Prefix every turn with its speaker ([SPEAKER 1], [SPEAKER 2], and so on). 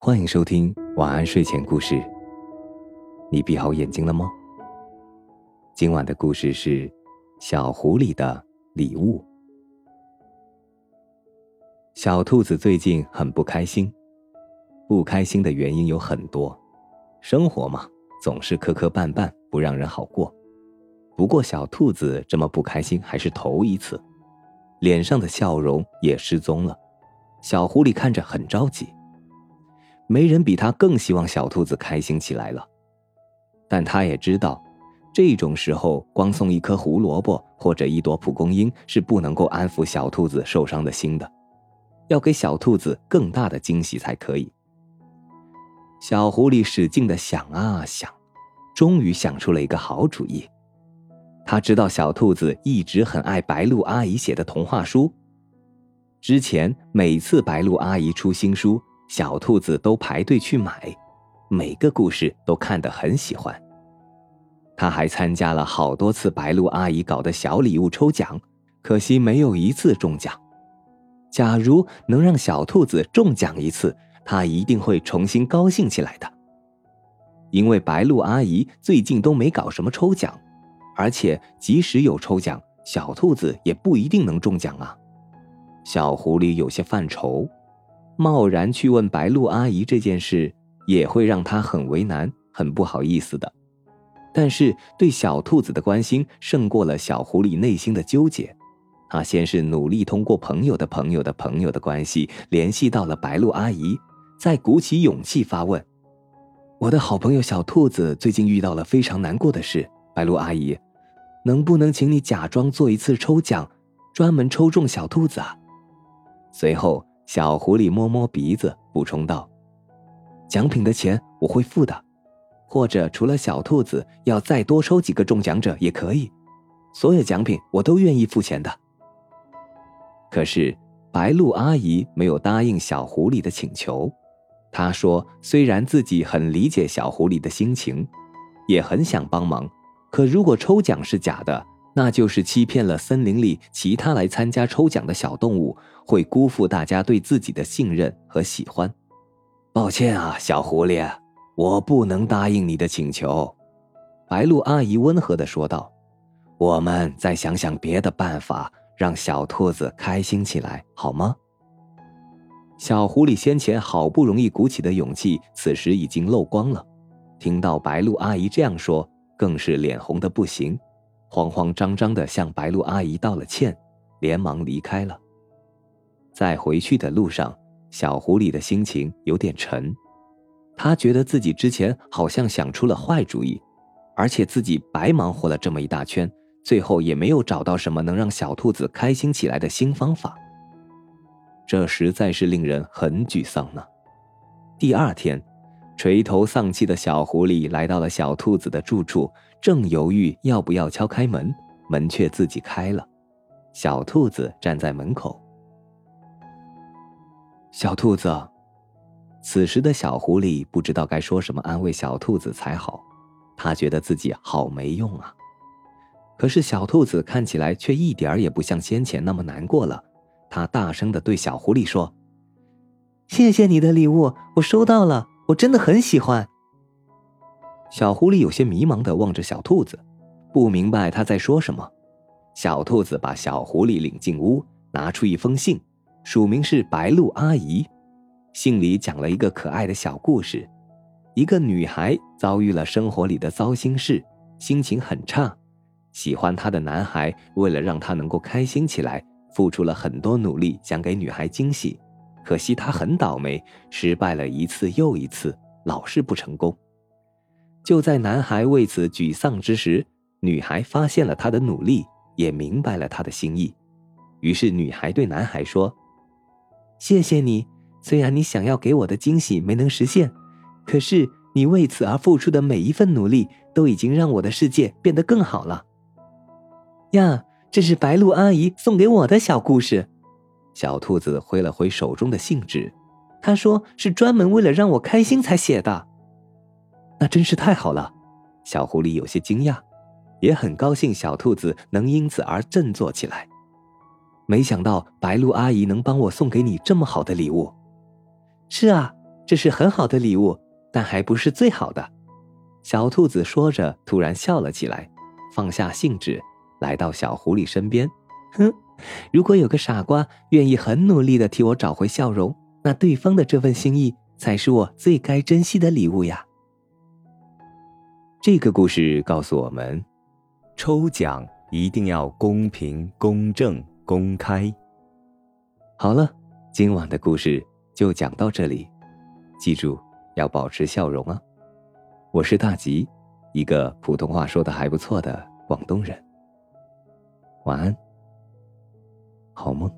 [SPEAKER 1] 欢迎收听晚安睡前故事。你闭好眼睛了吗？今晚的故事是《小狐狸的礼物》。小兔子最近很不开心，不开心的原因有很多。生活嘛，总是磕磕绊绊，不让人好过。不过小兔子这么不开心还是头一次，脸上的笑容也失踪了。小狐狸看着很着急。没人比他更希望小兔子开心起来了，但他也知道，这种时候光送一颗胡萝卜或者一朵蒲公英是不能够安抚小兔子受伤的心的，要给小兔子更大的惊喜才可以。小狐狸使劲的想啊想，终于想出了一个好主意。他知道小兔子一直很爱白鹿阿姨写的童话书，之前每次白鹿阿姨出新书。小兔子都排队去买，每个故事都看得很喜欢。他还参加了好多次白鹿阿姨搞的小礼物抽奖，可惜没有一次中奖。假如能让小兔子中奖一次，他一定会重新高兴起来的。因为白鹿阿姨最近都没搞什么抽奖，而且即使有抽奖，小兔子也不一定能中奖啊。小狐狸有些犯愁。贸然去问白鹿阿姨这件事，也会让她很为难、很不好意思的。但是对小兔子的关心胜过了小狐狸内心的纠结。他先是努力通过朋友的朋友的朋友的关系联系到了白鹿阿姨，再鼓起勇气发问：“我的好朋友小兔子最近遇到了非常难过的事，白鹿阿姨，能不能请你假装做一次抽奖，专门抽中小兔子啊？”随后。小狐狸摸摸鼻子，补充道：“奖品的钱我会付的，或者除了小兔子，要再多抽几个中奖者也可以。所有奖品我都愿意付钱的。”可是白鹿阿姨没有答应小狐狸的请求。她说：“虽然自己很理解小狐狸的心情，也很想帮忙，可如果抽奖是假的，那就是欺骗了森林里其他来参加抽奖的小动物。”会辜负大家对自己的信任和喜欢，抱歉啊，小狐狸，我不能答应你的请求。”白鹿阿姨温和的说道，“我们再想想别的办法，让小兔子开心起来，好吗？”小狐狸先前好不容易鼓起的勇气，此时已经漏光了。听到白鹿阿姨这样说，更是脸红的不行，慌慌张张的向白鹿阿姨道了歉，连忙离开了。在回去的路上，小狐狸的心情有点沉。他觉得自己之前好像想出了坏主意，而且自己白忙活了这么一大圈，最后也没有找到什么能让小兔子开心起来的新方法。这实在是令人很沮丧呢。第二天，垂头丧气的小狐狸来到了小兔子的住处，正犹豫要不要敲开门，门却自己开了。小兔子站在门口。小兔子，此时的小狐狸不知道该说什么安慰小兔子才好，他觉得自己好没用啊。可是小兔子看起来却一点儿也不像先前那么难过了，他大声的对小狐狸说：“谢谢你的礼物，我收到了，我真的很喜欢。”小狐狸有些迷茫的望着小兔子，不明白他在说什么。小兔子把小狐狸领进屋，拿出一封信。署名是白鹿阿姨，信里讲了一个可爱的小故事：一个女孩遭遇了生活里的糟心事，心情很差。喜欢她的男孩为了让她能够开心起来，付出了很多努力，想给女孩惊喜。可惜她很倒霉，失败了一次又一次，老是不成功。就在男孩为此沮丧之时，女孩发现了他的努力，也明白了他的心意。于是女孩对男孩说。谢谢你，虽然你想要给我的惊喜没能实现，可是你为此而付出的每一份努力，都已经让我的世界变得更好了。呀，这是白鹿阿姨送给我的小故事。小兔子挥了挥手中的信纸，他说是专门为了让我开心才写的。那真是太好了，小狐狸有些惊讶，也很高兴小兔子能因此而振作起来。没想到白鹿阿姨能帮我送给你这么好的礼物。是啊，这是很好的礼物，但还不是最好的。小兔子说着，突然笑了起来，放下兴致，来到小狐狸身边。哼，如果有个傻瓜愿意很努力的替我找回笑容，那对方的这份心意才是我最该珍惜的礼物呀。这个故事告诉我们，抽奖一定要公平、公正、公开。好了，今晚的故事就讲到这里，记住要保持笑容啊！我是大吉，一个普通话说的还不错的广东人。晚安。好梦。